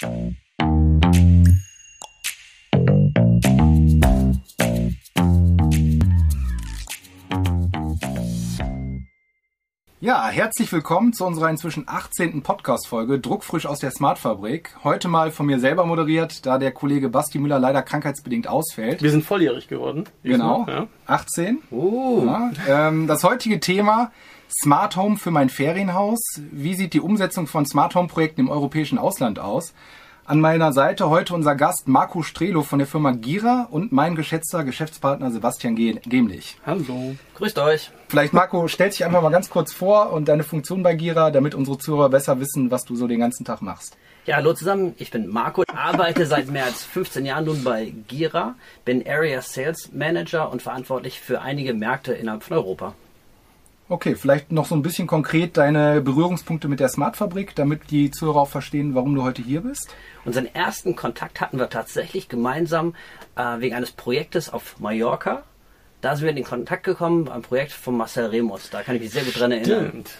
Thank you. Ja, herzlich willkommen zu unserer inzwischen 18. Podcast-Folge Druckfrisch aus der Smartfabrik. Heute mal von mir selber moderiert, da der Kollege Basti Müller leider krankheitsbedingt ausfällt. Wir sind volljährig geworden. Genau, Ja. 18. Oh. Ja, ähm, das heutige Thema Smart Home für mein Ferienhaus. Wie sieht die Umsetzung von Smart Home Projekten im europäischen Ausland aus? An meiner Seite heute unser Gast Marco Strelo von der Firma Gira und mein geschätzter Geschäftspartner Sebastian Ge- Gemlich. Hallo. Grüßt euch. Vielleicht Marco, stell dich einfach mal ganz kurz vor und deine Funktion bei Gira, damit unsere Zuhörer besser wissen, was du so den ganzen Tag machst. Ja, hallo zusammen. Ich bin Marco, arbeite seit mehr als 15 Jahren nun bei Gira, bin Area Sales Manager und verantwortlich für einige Märkte innerhalb von Europa. Okay, vielleicht noch so ein bisschen konkret deine Berührungspunkte mit der Smartfabrik, damit die Zuhörer auch verstehen, warum du heute hier bist. Unseren ersten Kontakt hatten wir tatsächlich gemeinsam äh, wegen eines Projektes auf Mallorca. Da sind wir in den Kontakt gekommen, ein Projekt von Marcel Remus. Da kann ich mich sehr gut dran erinnern. Stimmt.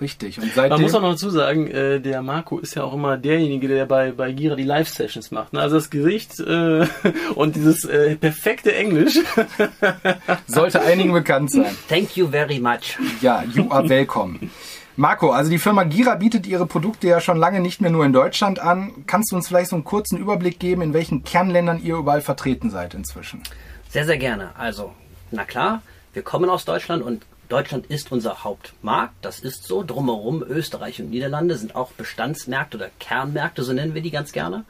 Richtig. Und Man seitdem. muss auch noch dazu sagen, äh, der Marco ist ja auch immer derjenige, der bei, bei Gira die Live-Sessions macht. Ne? Also das Gericht äh, und dieses äh, perfekte Englisch. sollte einigen bekannt sein. Thank you very much. Ja, you are welcome. Marco, also die Firma Gira bietet ihre Produkte ja schon lange nicht mehr nur in Deutschland an. Kannst du uns vielleicht so einen kurzen Überblick geben, in welchen Kernländern ihr überall vertreten seid inzwischen? Sehr, sehr gerne. Also, na klar, wir kommen aus Deutschland und Deutschland ist unser Hauptmarkt. Das ist so. Drumherum Österreich und Niederlande sind auch Bestandsmärkte oder Kernmärkte, so nennen wir die ganz gerne.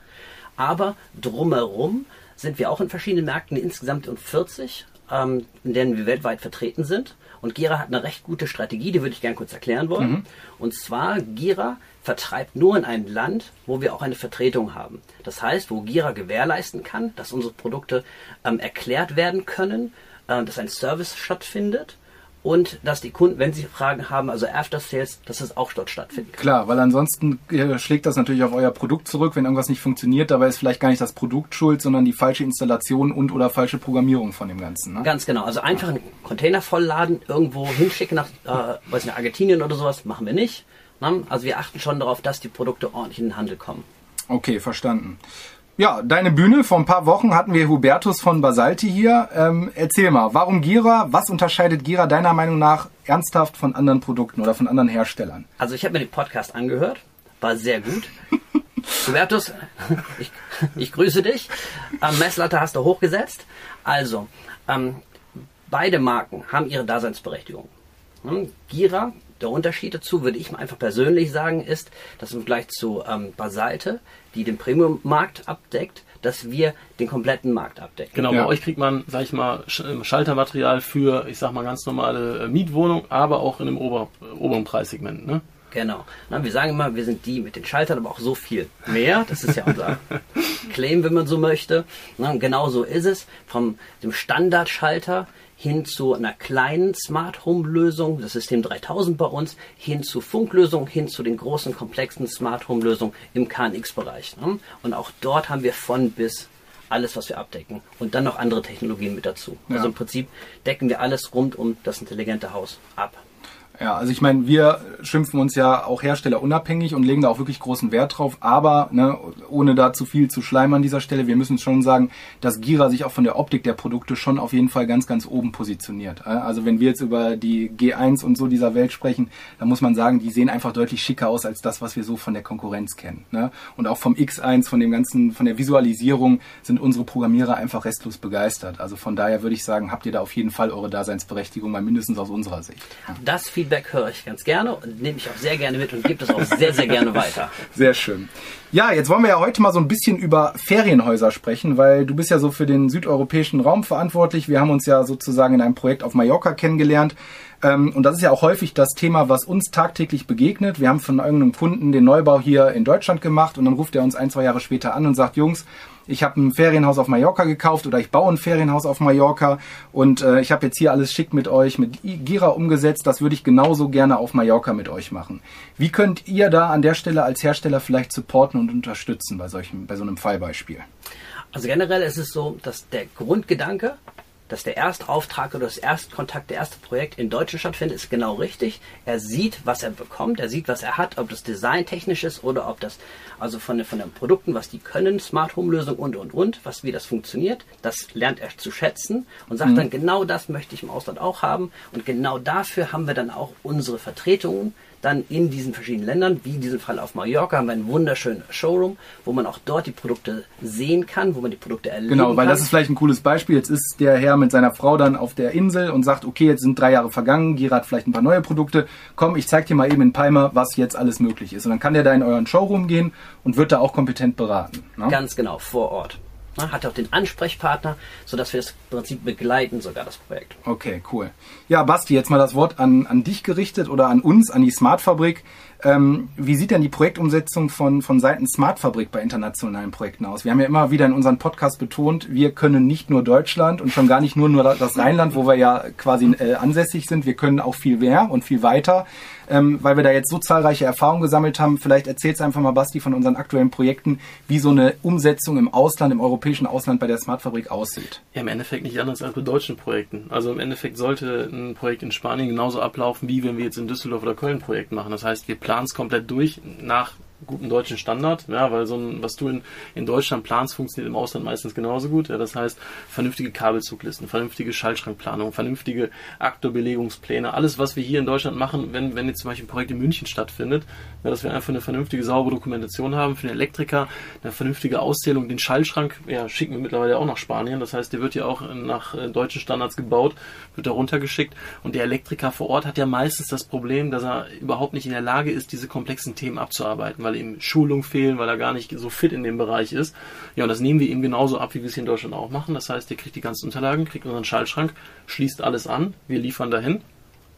Aber drumherum sind wir auch in verschiedenen Märkten, insgesamt in 40, ähm, in denen wir weltweit vertreten sind. Und Gira hat eine recht gute Strategie, die würde ich gerne kurz erklären wollen. Und zwar, Gira vertreibt nur in ein Land, wo wir auch eine Vertretung haben. Das heißt, wo Gira gewährleisten kann, dass unsere Produkte ähm, erklärt werden können, äh, dass ein Service stattfindet und dass die Kunden, wenn sie Fragen haben, also After Sales, dass es auch dort stattfinden kann. Klar, weil ansonsten äh, schlägt das natürlich auf euer Produkt zurück, wenn irgendwas nicht funktioniert. Dabei ist vielleicht gar nicht das Produkt schuld, sondern die falsche Installation und oder falsche Programmierung von dem Ganzen. Ne? Ganz genau. Also einfach einen Container vollladen, irgendwo hinschicken nach, äh, weiß nicht, Argentinien oder sowas, machen wir nicht. Ne? Also wir achten schon darauf, dass die Produkte ordentlich in den Handel kommen. Okay, verstanden. Ja, deine Bühne. Vor ein paar Wochen hatten wir Hubertus von Basalti hier. Ähm, erzähl mal, warum Gira? Was unterscheidet Gira deiner Meinung nach ernsthaft von anderen Produkten oder von anderen Herstellern? Also ich habe mir den Podcast angehört, war sehr gut. Hubertus, ich, ich grüße dich. Ähm, Messlatte hast du hochgesetzt. Also, ähm, beide Marken haben ihre Daseinsberechtigung. Hm, Gira, der Unterschied dazu, würde ich mal einfach persönlich sagen, ist, dass im Vergleich zu ähm, Basalte, die den Premium-Markt abdeckt, dass wir den kompletten Markt abdecken. Genau, Ja. bei euch kriegt man, sag ich mal, Sch- Schaltermaterial für, ich sag mal, ganz normale äh, Mietwohnung, aber auch in einem Ober, oberen Preissegment. Ne? Genau. Na, wir sagen immer, wir sind die mit den Schaltern, aber auch so viel mehr. Das ist ja unser Claim, wenn man so möchte. Na, und genau so ist es. Vom dem Standardschalter hin zu einer kleinen Smart Home Lösung, das System 3000 bei uns, hin zu Funklösungen, hin zu den großen komplexen Smart Home Lösungen im KNX-Bereich. Ne? Und auch dort haben wir von bis alles, was wir abdecken. Und dann noch andere Technologien mit dazu. Ja. Also im Prinzip decken wir alles rund um das intelligente Haus ab. Ja, also ich meine, wir schimpfen uns ja auch herstellerunabhängig und legen da auch wirklich großen Wert drauf, aber ne, ohne da zu viel zu schleimen an dieser Stelle, wir müssen schon sagen, dass Gira sich auch von der Optik der Produkte schon auf jeden Fall ganz, ganz oben positioniert. Also wenn wir jetzt über die G1 und so dieser Welt sprechen, dann muss man sagen, die sehen einfach deutlich schicker aus als das, was wir so von der Konkurrenz kennen. Ne? Und auch vom X1, von dem ganzen, von der Visualisierung sind unsere Programmierer einfach restlos begeistert. Also von daher würde ich sagen, habt ihr da auf jeden Fall eure Daseinsberechtigung, mal mindestens aus unserer Sicht. Das Feedback höre ich ganz gerne und nehme ich auch sehr gerne mit und gebe das auch sehr, sehr gerne weiter. Sehr schön. Ja, jetzt wollen wir ja heute mal so ein bisschen über Ferienhäuser sprechen, weil du bist ja so für den südeuropäischen Raum verantwortlich. Wir haben uns ja sozusagen in einem Projekt auf Mallorca kennengelernt. Ähm, Und das ist ja auch häufig das Thema, was uns tagtäglich begegnet. Wir haben von irgendeinem Kunden den Neubau hier in Deutschland gemacht und dann ruft er uns ein, zwei Jahre später an und sagt, Jungs, ich habe ein Ferienhaus auf Mallorca gekauft oder ich baue ein Ferienhaus auf Mallorca und äh, ich habe jetzt hier alles schick mit euch mit Gira umgesetzt. Das würde ich genauso gerne auf Mallorca mit euch machen. Wie könnt ihr da an der Stelle als Hersteller vielleicht supporten und unterstützen bei solchem, bei so einem Fallbeispiel? Also generell ist es so, dass der Grundgedanke dass der erste Auftrag oder das Erstkontakt, der erste Projekt in Deutschland stattfindet, ist genau richtig. Er sieht, was er bekommt, er sieht, was er hat, ob das designtechnisch ist oder ob das, also von, den- von den Produkten, was die können, Smart Home Lösung und, und, und, was, wie das funktioniert. Das lernt er zu schätzen und sagt dann, genau das möchte ich im Ausland auch haben. Und genau dafür haben wir dann auch unsere Vertretungen dann in diesen verschiedenen Ländern, wie in diesem Fall auf Mallorca, haben wir einen wunderschönen Showroom, wo man auch dort die Produkte sehen kann, wo man die Produkte erleben Genau, weil kann. das ist vielleicht ein cooles Beispiel. Jetzt ist der Herr mit seiner Frau dann auf der Insel und sagt, okay, jetzt sind drei Jahre vergangen, Gira hat vielleicht ein paar neue Produkte. Komm, ich zeig dir mal eben in Palma, was jetzt alles möglich ist. Und dann kann der da in euren Showroom gehen und wird da auch kompetent beraten. Ne? Ganz genau, vor Ort. Na, Hat auch den Ansprechpartner, sodass wir das Prinzip begleiten, sogar das Projekt. Okay, cool. Ja, Basti, jetzt mal das Wort an, an dich gerichtet oder an uns, an die Smartfabrik. Ähm, wie sieht denn die Projektumsetzung von, von Seiten Smartfabrik bei internationalen Projekten aus? Wir haben ja immer wieder in unserem Podcast betont, wir können nicht nur Deutschland und schon gar nicht nur, nur das Rheinland, wo wir ja quasi äh, ansässig sind. Wir können auch viel mehr und viel weiter, ähm, weil wir da jetzt so zahlreiche Erfahrungen gesammelt haben. Vielleicht erzählst einfach mal, Basti, von unseren aktuellen Projekten, wie so eine Umsetzung im Ausland, im europäischen Ausland bei der Smartfabrik aussieht. Ja, im Endeffekt nicht anders als bei deutschen Projekten. Also im Endeffekt sollte ein Projekt in Spanien genauso ablaufen, wie wenn wir jetzt in Düsseldorf oder Köln ein Projekt machen. Das heißt, wir planen es komplett durch nach guten deutschen Standard, ja, weil so ein, was du in, in Deutschland planst, funktioniert im Ausland meistens genauso gut. Ja, das heißt, vernünftige Kabelzuglisten, vernünftige Schaltschrankplanung, vernünftige Aktorbelegungspläne, alles, was wir hier in Deutschland machen, wenn, wenn jetzt zum Beispiel ein Projekt in München stattfindet, ja, dass wir einfach eine vernünftige, saubere Dokumentation haben für den Elektriker, eine vernünftige Auszählung, den Schaltschrank, ja, schicken wir mittlerweile auch nach Spanien. Das heißt, der wird ja auch nach äh, deutschen Standards gebaut, wird da runtergeschickt. Und der Elektriker vor Ort hat ja meistens das Problem, dass er überhaupt nicht in der Lage ist, diese komplexen Themen abzuarbeiten, weil ihm Schulung fehlen, weil er gar nicht so fit in dem Bereich ist. Ja, und das nehmen wir ihm genauso ab, wie wir es hier in Deutschland auch machen. Das heißt, der kriegt die ganzen Unterlagen, kriegt unseren Schaltschrank, schließt alles an, wir liefern dahin.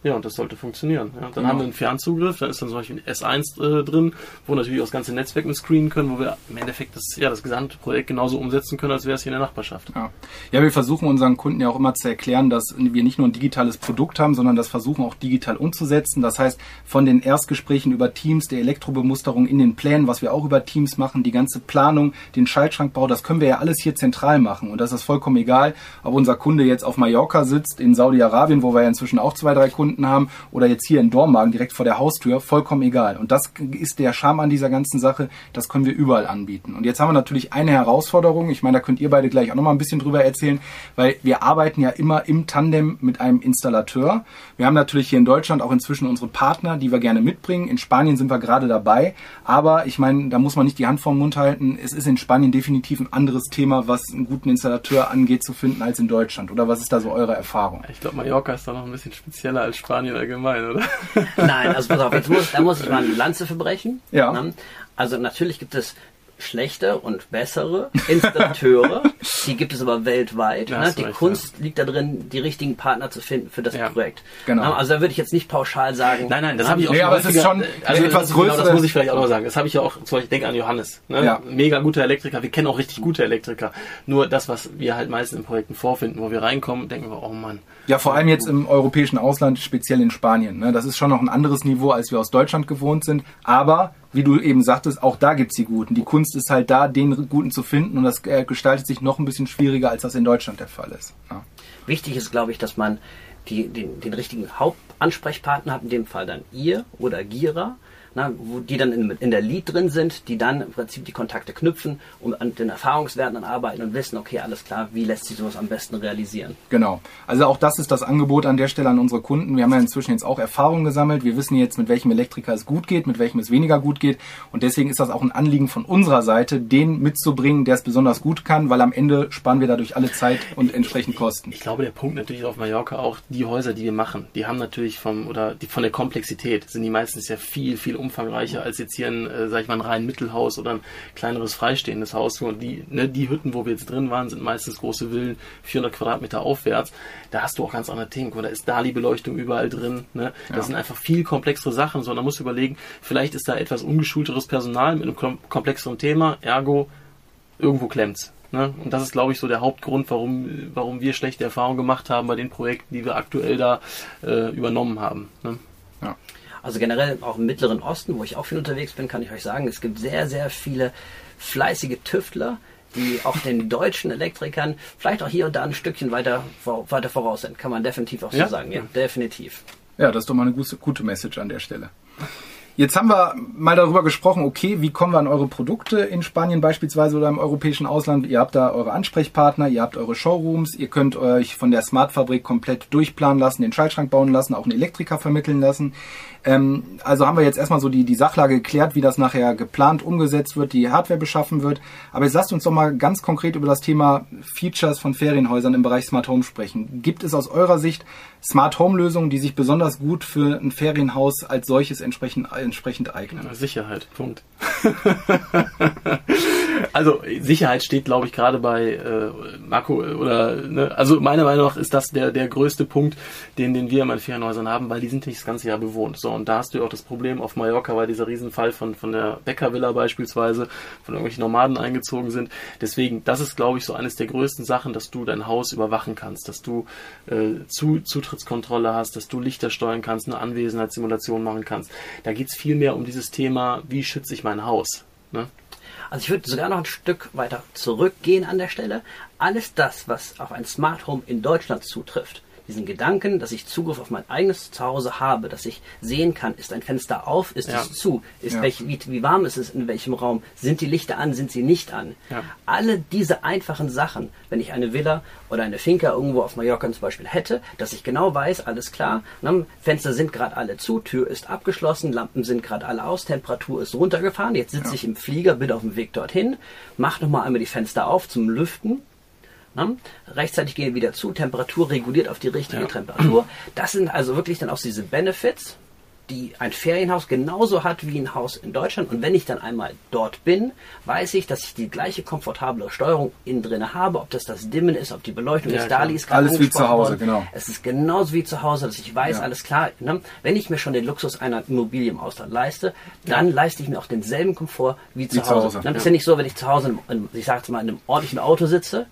Ja, und das sollte funktionieren. Ja, dann Genau. haben wir einen Fernzugriff, da ist dann zum Beispiel ein S1 äh, drin, wo natürlich auch das ganze Netzwerk mit screenen können, wo wir im Endeffekt das, ja, das gesamte Projekt genauso umsetzen können, als wäre es hier in der Nachbarschaft. Ja. ja, wir versuchen unseren Kunden ja auch immer zu erklären, dass wir nicht nur ein digitales Produkt haben, sondern das versuchen auch digital umzusetzen. Das heißt, von den Erstgesprächen über Teams, der Elektrobemusterung in den Plänen, was wir auch über Teams machen, die ganze Planung, den Schaltschrankbau, das können wir ja alles hier zentral machen. Und das ist vollkommen egal, ob unser Kunde jetzt auf Mallorca sitzt, in Saudi-Arabien, wo wir ja inzwischen auch zwei, drei Kunden haben, oder jetzt hier in Dormagen direkt vor der Haustür, vollkommen egal. Und das ist der Charme an dieser ganzen Sache, das können wir überall anbieten. Und jetzt haben wir natürlich eine Herausforderung, ich meine, da könnt ihr beide gleich auch nochmal ein bisschen drüber erzählen, weil wir arbeiten ja immer im Tandem mit einem Installateur. Wir haben natürlich hier in Deutschland auch inzwischen unsere Partner, die wir gerne mitbringen. In Spanien sind wir gerade dabei, aber ich meine, da muss man nicht die Hand vorm Mund halten. Es ist in Spanien definitiv ein anderes Thema, was einen guten Installateur angeht, zu finden als in Deutschland. Oder was ist da so eure Erfahrung? Ich glaube, Mallorca ist da noch ein bisschen spezieller als Spanien allgemein, oder? Nein, also pass auf, jetzt muss, da muss ich mal eine Lanze verbrechen. Ja. Ne? Also natürlich gibt es schlechte und bessere Installateure, die gibt es aber weltweit. Ne? Die recht, Kunst liegt da drin, die richtigen Partner zu finden für das Ja, Projekt. genau. Also da würde ich jetzt nicht pauschal sagen. Nein, nein, das habe ich auch Nee, schon aber es ist schon also etwas das ist genau, das muss ich vielleicht auch noch sagen. Das habe ich ja auch, zum Beispiel, ich denke an Johannes. Ne? Ja. Mega guter Elektriker. Wir kennen auch richtig gute Elektriker. Nur das, was wir halt meistens in Projekten vorfinden, wo wir reinkommen, denken wir, oh Mann. Ja, vor allem jetzt im europäischen Ausland, speziell in Spanien. Ne? Das ist schon noch ein anderes Niveau, als wir aus Deutschland gewohnt sind. Aber, wie du eben sagtest, auch da gibt's die Guten. Die Kunst ist halt da, den Guten zu finden und das äh, gestaltet sich noch ein bisschen schwieriger, als das in Deutschland der Fall ist. Ja. Wichtig ist, glaube ich, dass man die, den, den richtigen Hauptansprechpartner hat, in dem Fall dann ihr oder Gira, na, wo die dann in, in der Lead drin sind, die dann im Prinzip die Kontakte knüpfen und an den Erfahrungswerten dann arbeiten und wissen, okay, alles klar, wie lässt sich sowas am besten realisieren. Genau. Also auch das ist das Angebot an der Stelle an unsere Kunden. Wir haben ja inzwischen jetzt auch Erfahrungen gesammelt. Wir wissen jetzt, mit welchem Elektriker es gut geht, mit welchem es weniger gut geht. Und deswegen ist das auch ein Anliegen von unserer Seite, den mitzubringen, der es besonders gut kann, weil am Ende sparen wir dadurch alle Zeit und entsprechend Kosten. Ich glaube, der Punkt natürlich auf Mallorca auch, die Häuser, die wir machen, die haben natürlich vom, oder die, von der Komplexität sind die meistens ja viel, viel umfangreicher als jetzt hier ein, äh, sag ich mal, ein rein Mittelhaus oder ein kleineres freistehendes Haus. Und die, ne, die Hütten, wo wir jetzt drin waren, sind meistens große Villen, 400 Quadratmeter aufwärts. Da hast du auch ganz andere Themen. Da ist Dali-Beleuchtung überall drin. Ne? Das Ja. sind einfach viel komplexere Sachen, sondern man muss überlegen, vielleicht ist da etwas ungeschulteres Personal mit einem kom komplexeren Thema, ergo irgendwo klemmt's. Ne? Und das ist, glaube ich, so der Hauptgrund, warum, warum wir schlechte Erfahrungen gemacht haben bei den Projekten, die wir aktuell da äh, übernommen haben. Ne? Also generell auch im Mittleren Osten, wo ich auch viel unterwegs bin, kann ich euch sagen, es gibt sehr, sehr viele fleißige Tüftler, die auch den deutschen Elektrikern vielleicht auch hier und da ein Stückchen weiter, weiter voraus sind. Kann man definitiv auch so Ja? sagen. Ja, definitiv. Ja, das ist doch mal eine gute, gute Message an der Stelle. Jetzt haben wir mal darüber gesprochen, okay, wie kommen wir an eure Produkte in Spanien beispielsweise oder im europäischen Ausland? Ihr habt da eure Ansprechpartner, ihr habt eure Showrooms, ihr könnt euch von der Smart-Fabrik komplett durchplanen lassen, den Schaltschrank bauen lassen, auch einen Elektriker vermitteln lassen. Ähm, also haben wir jetzt erstmal so die, die Sachlage geklärt, wie das nachher geplant umgesetzt wird, die Hardware beschaffen wird. Aber jetzt lasst uns doch mal ganz konkret über das Thema Features von Ferienhäusern im Bereich Smart Home sprechen. Gibt es aus eurer Sicht Smart Home Lösungen, die sich besonders gut für ein Ferienhaus als solches entsprechend, entsprechend eignen? Sicherheit, Punkt. also Sicherheit steht, glaube ich, gerade bei äh, Marco oder ne, also meiner Meinung nach ist das der der größte Punkt, den den wir in meinen Ferienhäusern haben, weil die sind nicht das ganze Jahr bewohnt. So und da hast du ja auch das Problem auf Mallorca, weil dieser Riesenfall von von der Bäckervilla beispielsweise von irgendwelchen Nomaden eingezogen sind. Deswegen, das ist, glaube ich, so eines der größten Sachen, dass du dein Haus überwachen kannst, dass du äh, zu, Zutrittskontrolle hast, dass du Lichter steuern kannst, eine Anwesenheitssimulation machen kannst. Da geht's viel mehr um dieses Thema, wie schütze ich mein Haus. Ne? Also ich würde sogar noch ein Stück weiter zurückgehen an der Stelle. Alles das, was auf ein Smart Home in Deutschland zutrifft, diesen Gedanken, dass ich Zugriff auf mein eigenes Zuhause habe, dass ich sehen kann, ist ein Fenster auf, ist Ja. es zu, ist Ja. welch, wie, wie warm ist es in welchem Raum, sind die Lichter an, sind sie nicht an. Ja. Alle diese einfachen Sachen, wenn ich eine Villa oder eine Finca irgendwo auf Mallorca zum Beispiel hätte, dass ich genau weiß, alles klar, ne, Fenster sind gerade alle zu, Tür ist abgeschlossen, Lampen sind gerade alle aus, Temperatur ist runtergefahren, jetzt sitze ich im Flieger, bin auf dem Weg dorthin, mach nochmal einmal die Fenster auf zum Lüften, Ne? Rechtzeitig gehen wieder zu, Temperatur reguliert auf die richtige Ja. Temperatur. Das sind also wirklich dann auch diese Benefits, die ein Ferienhaus genauso hat wie ein Haus in Deutschland. Und wenn ich dann einmal dort bin, weiß ich, dass ich die gleiche komfortable Steuerung innen drin habe, ob das das Dimmen ist, ob die Beleuchtung Ja, ist. Dali ist Alles wie zu Hause, worden. genau. Es ist genauso wie zu Hause, dass ich weiß, Ja. alles klar. Ne? Wenn ich mir schon den Luxus einer Immobilie im Ausland leiste, dann leiste ich mir auch denselben Komfort wie zu zu Hause. Hause, Dann ist ja. ja nicht so, wenn ich zu Hause, in, in, ich sage jetzt mal, in einem ordentlichen Auto sitze,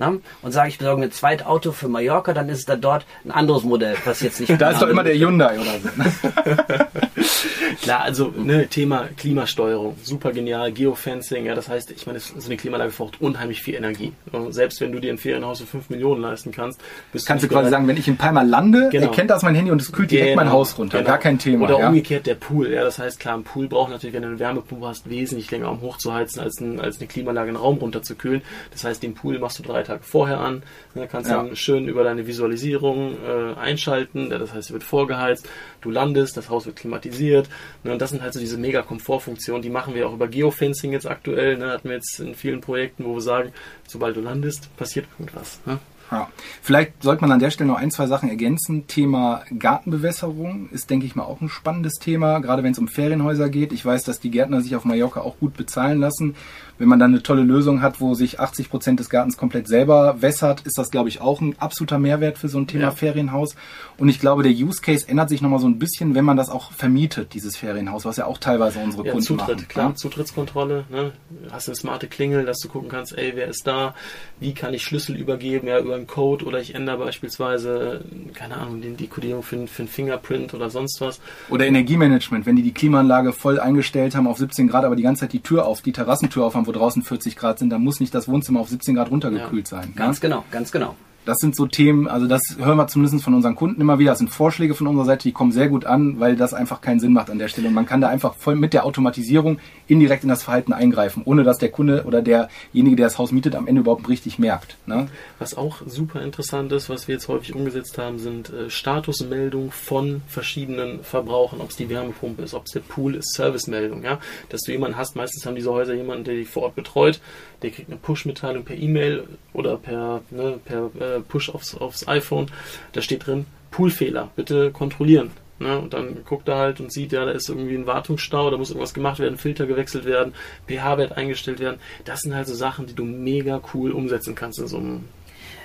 ne, und sage, ich besorge mir ein zweites Auto für Mallorca, dann ist es da dort ein anderes Modell, was jetzt nicht. Da ist doch immer der Hyundai oder so. Klar, also ne, Thema Klimasteuerung, super genial, Geofencing, ja, das heißt, ich meine, so eine Klimaanlage braucht unheimlich viel Energie. Selbst wenn du dir ein Ferienhaus für 5 Millionen leisten kannst, bist Kannst du nicht quasi bereit- sagen, wenn ich in Palma lande, Genau. erkennt das mein Handy und es kühlt direkt mein Genau, Haus runter. genau. Gar kein Thema. Oder ja. umgekehrt der Pool. Ja, das heißt, klar, ein Pool braucht natürlich, wenn du eine Wärmepumpe hast, wesentlich länger, um hochzuheizen, als, ein, als eine Klimaanlage einen Raum runterzukühlen. Das heißt, den Pool machst du drei Tage vorher an. Ne, kannst Ja. dann schön über deine Visualisierung äh, einschalten. Das heißt, er wird vorgeheizt. Du landest, das Haus wird klimatisiert. Ne, und das sind halt so diese mega Komfortfunktionen. Die machen wir auch über Geofencing jetzt aktuell. Ne, hatten wir jetzt in vielen Projekten, wo wir sagen, sobald du landest, passiert irgendwas. Ne? Ja. Vielleicht sollte man an der Stelle noch ein, zwei Sachen ergänzen. Thema Gartenbewässerung ist, denke ich mal, auch ein spannendes Thema, gerade wenn es um Ferienhäuser geht. Ich weiß, dass die Gärtner sich auf Mallorca auch gut bezahlen lassen. Wenn man dann eine tolle Lösung hat, wo sich 80 Prozent des Gartens komplett selber wässert, ist das, glaube ich, auch ein absoluter Mehrwert für so ein Thema Ja. Ferienhaus. Und ich glaube, der Use Case ändert sich nochmal so ein bisschen, wenn man das auch vermietet, dieses Ferienhaus, was ja auch teilweise unsere Ja, Kunden Zutritt, machen. klar, Ja? Zutrittskontrolle, ne? Hast eine smarte Klingel, dass du gucken kannst, ey, wer ist da? Wie kann ich Schlüssel übergeben? Ja, über einen Code oder ich ändere beispielsweise, keine Ahnung, die Kodierung für, für ein Fingerprint oder sonst was. Oder Energiemanagement, wenn die die Klimaanlage voll eingestellt haben auf 17 Grad, aber die ganze Zeit die Tür auf, die Terrassentür auf haben, wo draußen 40 Grad sind, dann muss nicht das Wohnzimmer auf 17 Grad runtergekühlt sein. Ganz ne? genau, ganz genau. Das sind so Themen, also das hören wir zumindest von unseren Kunden immer wieder. Das sind Vorschläge von unserer Seite, die kommen sehr gut an, weil das einfach keinen Sinn macht an der Stelle. Und man kann da einfach voll mit der Automatisierung indirekt in das Verhalten eingreifen, ohne dass der Kunde oder derjenige, der das Haus mietet, am Ende überhaupt richtig merkt. Ne? Was auch super interessant ist, was wir jetzt häufig umgesetzt haben, sind äh, Statusmeldungen von verschiedenen Verbrauchern, ob es die Wärmepumpe ist, ob es der Pool ist, Servicemeldung, ja, dass du jemanden hast, meistens haben diese Häuser jemanden, der die vor Ort betreut, der kriegt eine Push-Mitteilung per E-Mail oder per, ne, per äh, Push aufs, aufs iPhone, da steht drin, Poolfehler, bitte kontrollieren. Ne, und dann guckt er halt und sieht, ja, da ist irgendwie ein Wartungsstau, da muss irgendwas gemacht werden, Filter gewechselt werden, pH-Wert eingestellt werden. Das sind halt so Sachen, die du mega cool umsetzen kannst in so einem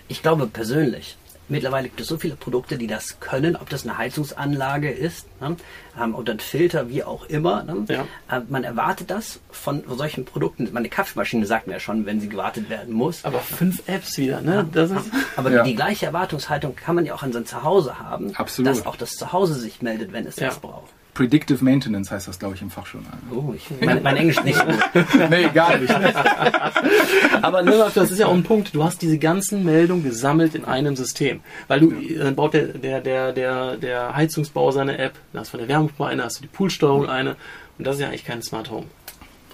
Ich glaube persönlich, mittlerweile gibt es so viele Produkte, die das können, ob das eine Heizungsanlage ist ne, ähm, oder ein Filter, wie auch immer. Ne. Ja. Ähm, man erwartet das von solchen Produkten. Meine Kaffeemaschine sagt mir ja schon, wenn sie gewartet werden muss. Aber fünf Apps wieder, ne? Das ist, Aber Ja. die gleiche Erwartungshaltung kann man ja auch an sein Zuhause haben, Absolut. dass auch das Zuhause sich meldet, wenn es Ja. das braucht. Predictive Maintenance heißt das, glaube ich, im Fachjournal. Oh, ich, mein, mein Englisch nicht nee, gar nicht. Aber ne, das ist ja auch ein Punkt. Du hast diese ganzen Meldungen gesammelt in einem System. Weil du, dann baut der, der, der, der, der Heizungsbauer seine App, dann hast du von der Wärmepumpe eine, hast du die Poolsteuerung eine. Und das ist ja eigentlich kein Smart Home.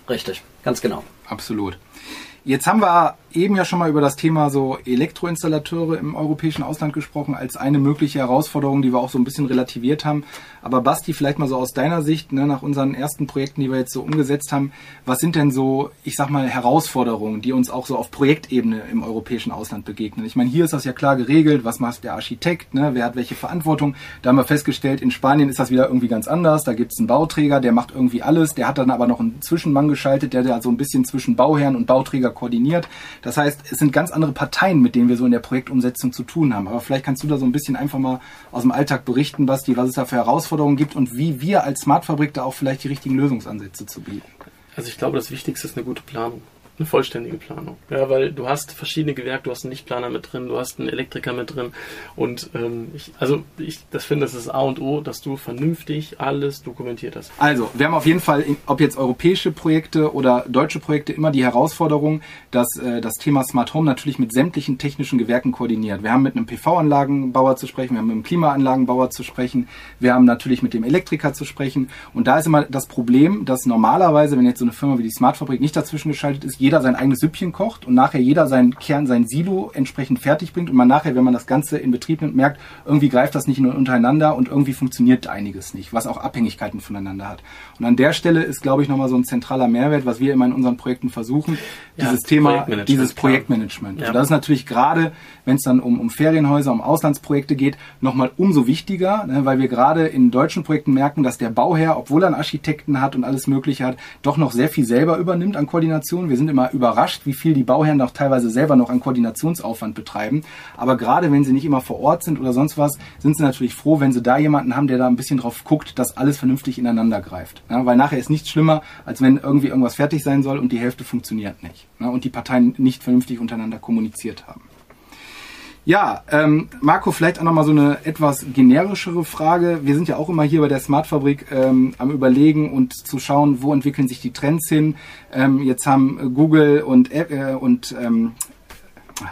Richtig, ganz genau. Absolut. Jetzt haben wir eben ja schon mal über das Thema so Elektroinstallateure im europäischen Ausland gesprochen, als eine mögliche Herausforderung, die wir auch so ein bisschen relativiert haben. Aber Basti, vielleicht mal so aus deiner Sicht, ne, nach unseren ersten Projekten, die wir jetzt so umgesetzt haben, was sind denn so, ich sag mal, Herausforderungen, die uns auch so auf Projektebene im europäischen Ausland begegnen? Ich meine, hier ist das ja klar geregelt, was macht der Architekt, ne, wer hat welche Verantwortung. Da haben wir festgestellt, in Spanien ist das wieder irgendwie ganz anders. Da gibt es einen Bauträger, der macht irgendwie alles, der hat dann aber noch einen Zwischenmann geschaltet, der da so ein bisschen zwischen Bauherrn und Bauträger koordiniert. Das heißt, es sind ganz andere Parteien, mit denen wir so in der Projektumsetzung zu tun haben. Aber vielleicht kannst du da so ein bisschen einfach mal aus dem Alltag berichten, Basti, was es da für Herausforderungen gibt und wie wir als Smartfabrik da auch vielleicht die richtigen Lösungsansätze zu bieten. Also ich glaube, das Wichtigste ist eine gute Planung eine vollständige Planung. Ja, weil du hast verschiedene Gewerke, du hast einen Lichtplaner mit drin, du hast einen Elektriker mit drin. Und ähm, ich, also ich das finde, das ist A und O, dass du vernünftig alles dokumentiert hast. Also, wir haben auf jeden Fall, ob jetzt europäische Projekte oder deutsche Projekte, immer die Herausforderung, dass äh, das Thema Smart Home natürlich mit sämtlichen technischen Gewerken koordiniert. Wir haben mit einem PV-Anlagenbauer zu sprechen, wir haben mit einem Klimaanlagenbauer zu sprechen, wir haben natürlich mit dem Elektriker zu sprechen. Und da ist immer das Problem, dass normalerweise, wenn jetzt so eine Firma wie die Smartfabrik nicht dazwischen geschaltet ist, jeder sein eigenes Süppchen kocht und nachher jeder seinen Kern, sein Silo entsprechend fertig bringt und man nachher, wenn man das Ganze in Betrieb nimmt, merkt, irgendwie greift das nicht nur untereinander und irgendwie funktioniert einiges nicht, was auch Abhängigkeiten voneinander hat. Und an der Stelle ist, glaube ich, nochmal so ein zentraler Mehrwert, was wir immer in unseren Projekten versuchen, ja, dieses Thema, Projektmanagement, dieses Projektmanagement. Ja. Und das ist natürlich gerade, wenn es dann um, um Ferienhäuser, um Auslandsprojekte geht, nochmal umso wichtiger, ne, weil wir gerade in deutschen Projekten merken, dass der Bauherr, obwohl er einen Architekten hat und alles Mögliche hat, doch noch sehr viel selber übernimmt an Koordination. Wir sind immer überrascht, wie viel die Bauherren auch teilweise selber noch an Koordinationsaufwand betreiben. Aber gerade wenn sie nicht immer vor Ort sind oder sonst was, sind sie natürlich froh, wenn sie da jemanden haben, der da ein bisschen drauf guckt, dass alles vernünftig ineinander greift. Ja, weil nachher ist nichts schlimmer, als wenn irgendwie irgendwas fertig sein soll und die Hälfte funktioniert nicht. Ja, und die Parteien nicht vernünftig untereinander kommuniziert haben. Ja, ähm, Marco, vielleicht auch nochmal so eine etwas generischere Frage. Wir sind ja auch immer hier bei der Smartfabrik ähm, am Überlegen und zu schauen, wo entwickeln sich die Trends hin. Ähm, jetzt haben Google und, äh, und ähm,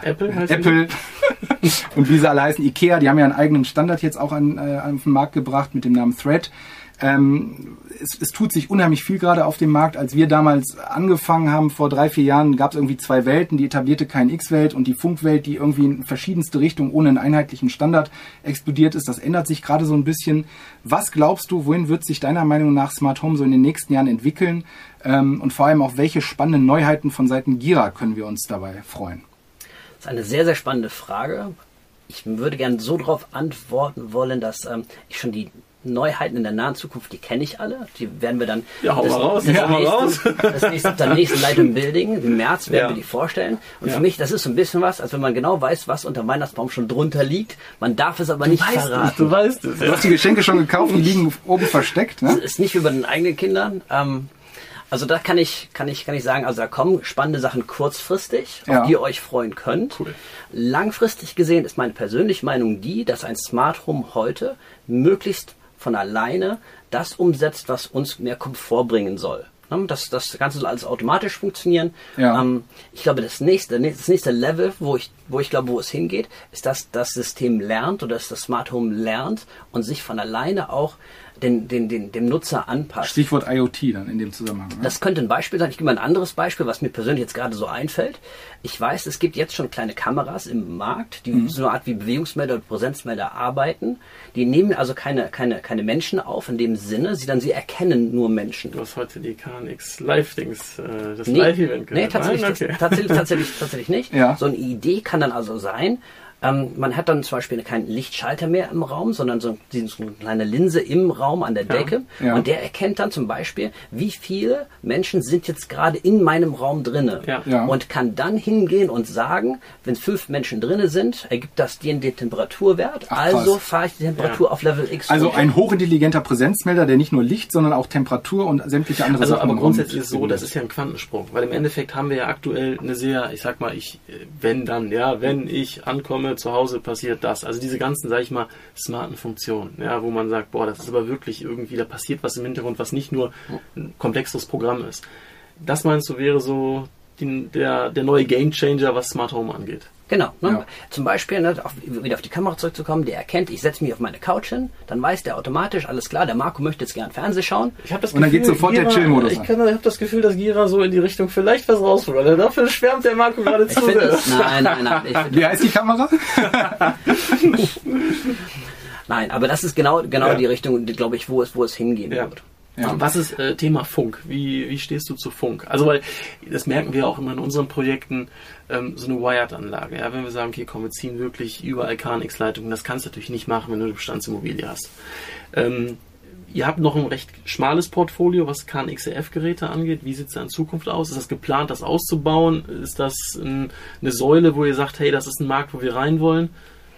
Apple, Apple und wie sie alle heißen, Ikea, die haben ja einen eigenen Standard jetzt auch an, äh, auf den Markt gebracht mit dem Namen Thread. Ähm, es, es tut sich unheimlich viel gerade auf dem Markt. Als wir damals angefangen haben, vor drei, vier Jahren, gab es irgendwie zwei Welten, die etablierte KNX-Welt und die Funkwelt, die irgendwie in verschiedenste Richtungen ohne einen einheitlichen Standard explodiert ist. Das ändert sich gerade so ein bisschen. Was glaubst du, wohin wird sich deiner Meinung nach Smart Home so in den nächsten Jahren entwickeln? Ähm, und vor allem auch, welche spannenden Neuheiten von Seiten Gira können wir uns dabei freuen? Das ist eine sehr, sehr spannende Frage. Ich würde gerne so darauf antworten wollen, dass ähm, ich schon die Neuheiten in der nahen Zukunft, die kenne ich alle. Die werden wir dann ja, hau mal raus, das, ja, nächste, raus. das nächste, der nächsten im Building, im März werden ja. wir die vorstellen. Und ja. für mich, das ist so ein bisschen was, als wenn man genau weiß, was unter Weihnachtsbaum schon drunter liegt. Man darf es aber du nicht weißt verraten. Es, du weißt es. Du hast die Geschenke schon gekauft, die liegen oben versteckt. Ne? Das ist nicht wie bei den eigenen Kindern. Ähm, also da kann ich, kann ich, kann ich sagen, also da kommen spannende Sachen kurzfristig, auf die ihr euch freuen könnt. Cool. Langfristig gesehen ist meine persönliche Meinung die, dass ein Smart Home heute möglichst von alleine das umsetzt, was uns mehr Komfort bringen soll. Ne, das, das Ganze soll alles automatisch funktionieren. Ja. Ähm, ich glaube, das nächste, das nächste Level, wo ich, wo ich glaube, wo es hingeht, ist, dass das System lernt oder dass das Smart Home lernt und sich von alleine auch den, den, den, dem Nutzer anpasst. Stichwort IoT dann in dem Zusammenhang. Ne? Das könnte ein Beispiel sein. Ich gebe mal ein anderes Beispiel, was mir persönlich jetzt gerade so einfällt. Ich weiß, es gibt jetzt schon kleine Kameras im Markt, die mhm. so eine Art wie Bewegungsmelder oder Präsenzmelder arbeiten. Die nehmen also keine, keine, keine Menschen auf in dem Sinne, sondern sie erkennen nur Menschen. Du hast heute die KNX Live-Dings, äh, das nee, Live-Event gehört. Nee, tatsächlich, okay. tatsächlich, tatsächlich, tatsächlich nicht. Ja. So eine Idee kann dann also sein, ähm, man hat dann zum Beispiel keinen Lichtschalter mehr im Raum, sondern so, so eine kleine Linse im Raum an der Decke. Ja, ja. Und der erkennt dann zum Beispiel, wie viele Menschen sind jetzt gerade in meinem Raum drinne. Ja. Und kann dann hingehen und sagen, wenn fünf Menschen drinne sind, ergibt das den, den Temperaturwert. Ach, also fahre ich die Temperatur auf Level X. Also ein hochintelligenter Präsenzmelder, der nicht nur Licht, sondern auch Temperatur und sämtliche andere also, Sachen. Aber grundsätzlich ist es so, das ist ja ein Quantensprung. Weil im Endeffekt haben wir ja aktuell eine sehr, ich sag mal, ich, wenn dann, ja, wenn ich ankomme, ne, zu Hause passiert das. Also diese ganzen, sag ich mal, smarten Funktionen, ja, wo man sagt, boah, das ist aber wirklich irgendwie, da passiert was im Hintergrund, was nicht nur ein komplexes Programm ist. Das meinst du wäre so die, der, der neue Gamechanger, was Smart Home angeht? Genau. Ne? Ja. Zum Beispiel, ne, auf, wieder auf die Kamera zurückzukommen, der erkennt, ich setze mich auf meine Couch hin, dann weiß der automatisch, alles klar, der Marco möchte jetzt gern Fernsehen schauen. Ich hab das Und dann geht sofort der Chill-Modus Ich, ich habe das Gefühl, dass Gira so in die Richtung vielleicht was rausholt. Also dafür schwärmt der Marco gerade zu es, nein, nein, nein, Wie heißt die Kamera? nein, aber das ist genau, genau Ja. die Richtung, die, glaube ich, wo es, wo es hingehen Ja. wird. Ja. Was ist äh, Thema Funk? Wie, wie stehst du zu Funk? Also weil das merken wir auch immer in unseren Projekten, ähm, so eine Wired-Anlage. Ja, wenn wir sagen, okay, komm, wir ziehen wirklich überall KNX-Leitungen, das kannst du natürlich nicht machen, wenn du eine Bestandsimmobilie hast. Ähm, ihr habt noch ein recht schmales Portfolio, was KNXF-Geräte angeht. Wie sieht es da in Zukunft aus? Ist das geplant, das auszubauen? Ist das ein, eine Säule, wo ihr sagt, hey, das ist ein Markt, wo wir rein wollen?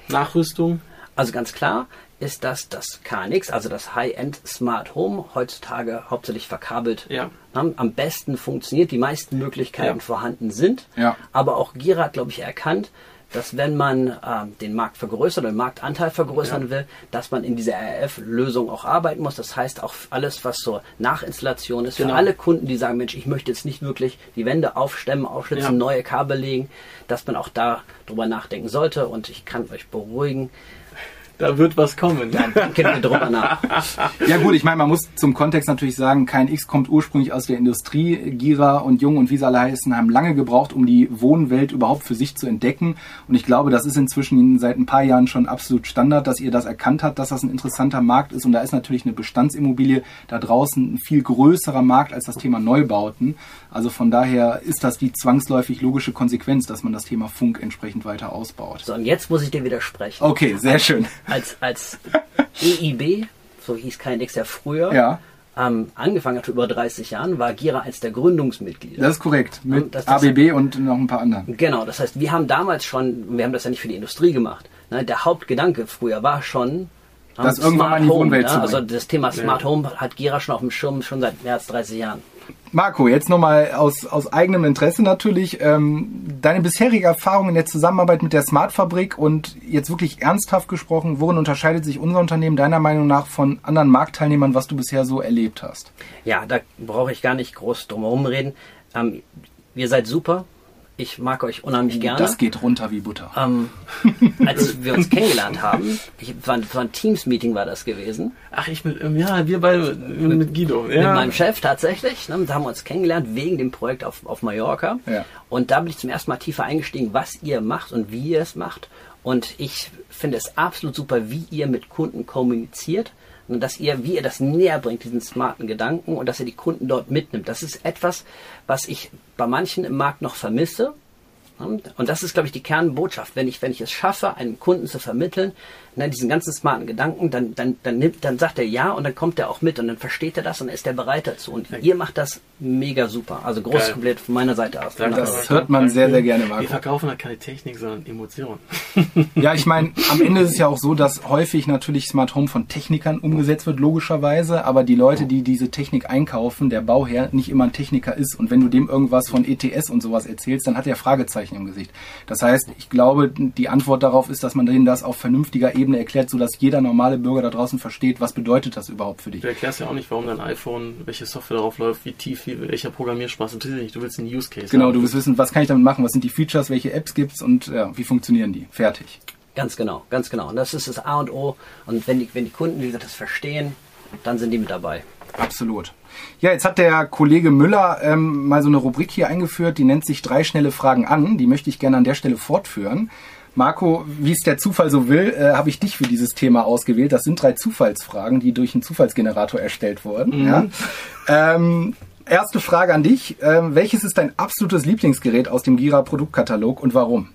Nachrüstung? Also ganz klar ist, dass das KNX, also das High-End Smart Home, heutzutage hauptsächlich verkabelt Ja. am besten funktioniert, die meisten Möglichkeiten Ja. vorhanden sind. Ja. Aber auch Gira hat, glaube ich, erkannt, dass wenn man ähm, den Markt vergrößern, den Marktanteil vergrößern Ja. will, dass man in dieser RF-Lösung auch arbeiten muss. Das heißt auch alles, was so Nachinstallation ist, Genau. für alle Kunden, die sagen, Mensch, ich möchte jetzt nicht wirklich die Wände aufstemmen, aufschlitzen, Ja. neue Kabel legen, dass man auch da drüber nachdenken sollte. Und ich kann euch beruhigen, Da wird was kommen. da denken wir drüber nach. Ja gut, ich meine, man muss zum Kontext natürlich sagen, KNX kommt ursprünglich aus der Industrie. Gira und Jung und wie sie alle heißen, haben lange gebraucht, um die Wohnwelt überhaupt für sich zu entdecken. Und ich glaube, das ist inzwischen seit ein paar Jahren schon absolut Standard, dass ihr das erkannt habt, dass das ein interessanter Markt ist. Und da ist natürlich eine Bestandsimmobilie da draußen ein viel größerer Markt als das Thema Neubauten. Also von daher ist das die zwangsläufig logische Konsequenz, dass man das Thema Funk entsprechend weiter ausbaut. So, und jetzt muss ich dir widersprechen. Okay, sehr schön. Als, als EIB, so hieß KNX ja früher, Ja, ähm, angefangen hat vor über 30 Jahren, war Gira eins der Gründungsmitglieder. das ist korrekt. Mit Und das- das- ABB und noch ein paar anderen. Genau, das heißt, wir haben damals schon, wir haben das ja nicht für die Industrie gemacht. Ne? Der Hauptgedanke früher war schon, ähm, Das irgendwann mal in die Wohnwelt zu ne? Also bringen. das Thema Smart Home hat Gira schon auf dem Schirm schon seit mehr als 30 Jahren. Marco, jetzt nochmal aus, aus eigenem Interesse natürlich. Ähm, deine bisherige Erfahrung in der Zusammenarbeit mit der Smart-Fabrik und jetzt wirklich ernsthaft gesprochen, worin unterscheidet sich unser Unternehmen deiner Meinung nach von anderen Marktteilnehmern, was du bisher so erlebt hast? Ja, da brauche ich gar nicht groß drum herum reden. Ähm, ihr seid super. Ich mag euch unheimlich gerne. Das geht runter wie Butter. Ähm, als wir uns kennengelernt haben, ich, war, ein- war ein Teams-Meeting war das gewesen, Ach, ich mit, ähm, ja, wir beide mit, mit Guido. Ja. mit meinem Chef tatsächlich. Ne, da haben wir uns kennengelernt wegen dem Projekt auf, auf Mallorca. Ja. Und da bin ich zum ersten Mal tiefer eingestiegen, was ihr macht und wie ihr es macht. Und ich finde es absolut super, wie ihr mit Kunden kommuniziert. Dass ihr, wie ihr das näher bringt, diesen smarten Gedanken und dass ihr die Kunden dort mitnimmt. Das ist etwas, was ich bei manchen im Markt noch vermisse. Und das ist, glaube ich, die Kernbotschaft. Wenn ich, wenn ich es schaffe, einem Kunden zu vermitteln, ne, diesen ganzen smarten Gedanken, dann, dann, dann, nimmt, dann sagt er ja und dann kommt er auch mit und dann versteht er das und dann ist er bereit dazu. Und ihr macht das mega super. Also großes Geil. Komplett von meiner Seite aus. Danke. Das hört man sehr, sehr gerne, Wir Marco. verkaufen da keine Technik, sondern Emotionen. Ja, ich meine, am Ende ist es ja auch so, dass häufig natürlich Smart Home von Technikern umgesetzt wird, logischerweise, aber die Leute, die diese Technik einkaufen, der Bauherr, nicht immer ein Techniker ist. Und wenn du dem irgendwas von ETS und sowas erzählst, dann hat er Fragezeichen im Gesicht. Das heißt, ich glaube, die Antwort darauf ist, dass man denen das auf vernünftiger Ebene erklärt, sodass jeder normale Bürger da draußen versteht, was bedeutet das überhaupt für dich. Du erklärst ja auch nicht, warum dein iPhone, welche Software darauf läuft, wie tief, wie, welcher Programmierspaß interessiert dich nicht. Du willst einen Use Case Genau, haben. du willst wissen, was kann ich damit machen, was sind die Features, welche Apps gibt's und ja, wie funktionieren die. Fertig. Ganz genau, ganz genau. Und das ist das A und O. Und wenn die, wenn die Kunden, wie gesagt, das verstehen, dann sind die mit dabei. Absolut. Ja, jetzt hat der Kollege Müller ähm, mal so eine Rubrik hier eingeführt, die nennt sich drei schnelle Fragen an. Die möchte ich gerne an der Stelle fortführen. Marco, wie es der Zufall so will, äh, habe ich dich für dieses Thema ausgewählt. Das sind drei Zufallsfragen, die durch einen Zufallsgenerator erstellt wurden. Ja? Ähm, erste Frage an dich. Ähm, welches ist dein absolutes Lieblingsgerät aus dem Gira Produktkatalog und warum?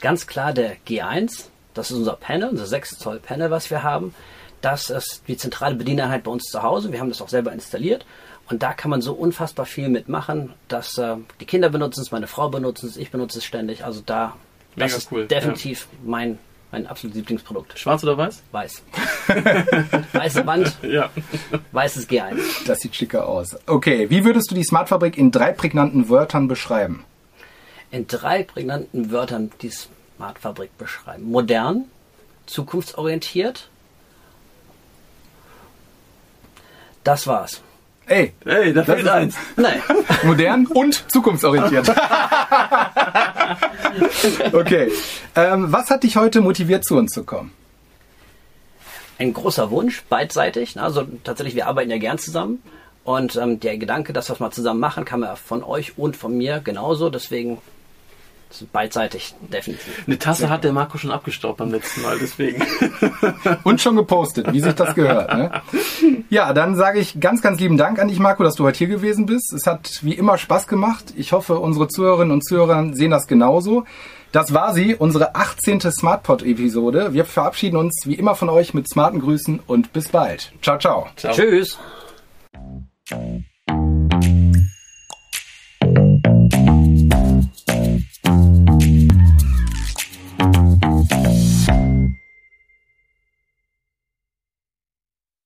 Ganz klar der G1, das ist unser Panel, unser 6 Zoll Panel, was wir haben. Das ist die zentrale Bedieneinheit bei uns zu Hause. Wir haben das auch selber installiert. Und da kann man so unfassbar viel mitmachen, dass äh, die Kinder benutzen es, meine Frau benutzt es, ich benutze es ständig. Also da, das Mega ist cool, definitiv mein, mein absolutes Lieblingsprodukt. Schwarz oder weiß? Weiß. Weiße Wand, Ja. weißes G1. Das sieht schicker aus. Okay, wie würdest du die Smartfabrik in drei prägnanten Wörtern beschreiben? In drei prägnanten Wörtern, die Smartfabrik beschreiben? Modern, zukunftsorientiert. Das war's. Ey, Hey, da fehlt ist- eins. Nein. modern und zukunftsorientiert. okay. Ähm, was hat dich heute motiviert, zu uns zu kommen? ein großer Wunsch, beidseitig. Also tatsächlich, wir arbeiten ja gern zusammen. Und ähm, der Gedanke, dass wir es mal zusammen machen, kam ja von euch und von mir genauso. Deswegen beidseitig, definitiv. Eine Tasse hat der Marco schon abgestaubt beim letzten Mal, deswegen. Und schon gepostet, wie sich das gehört. Ne? Ja, dann sage ich ganz, ganz lieben Dank an dich, Marco, dass du heute hier gewesen bist. Es hat wie immer Spaß gemacht. Ich hoffe, unsere Zuhörerinnen und Zuhörer sehen das genauso. Das war sie, unsere 18. SmartPod-Episode. Wir verabschieden uns wie immer von euch mit smarten Grüßen und bis bald. Ciao, ciao. Ciao. Tschüss.